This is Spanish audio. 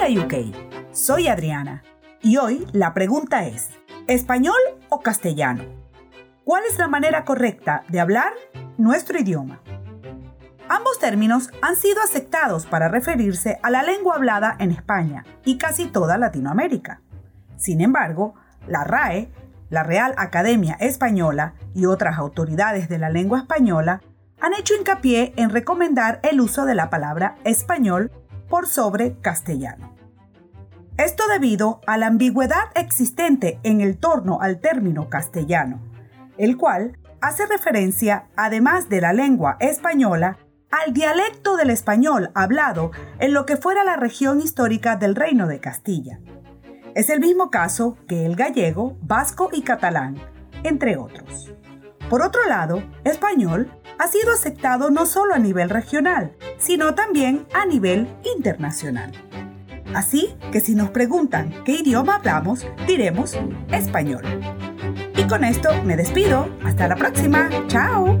Hola UK, soy Adriana y hoy la pregunta es, ¿español o castellano? ¿Cuál es la manera correcta de hablar nuestro idioma? Ambos términos han sido aceptados para referirse a la lengua hablada en España y casi toda Latinoamérica. Sin embargo, la RAE, la Real Academia Española y otras autoridades de la lengua española han hecho hincapié en recomendar el uso de la palabra español por sobre castellano. Esto debido a la ambigüedad existente en el torno al término castellano, el cual hace referencia, además de la lengua española, al dialecto del español hablado en lo que fuera la región histórica del Reino de Castilla. Es el mismo caso que el gallego, vasco y catalán, entre otros. Por otro lado, español ha sido aceptado no solo a nivel regional, sino también a nivel internacional. Así que si nos preguntan qué idioma hablamos, diremos español. Y con esto me despido. Hasta la próxima. Chao.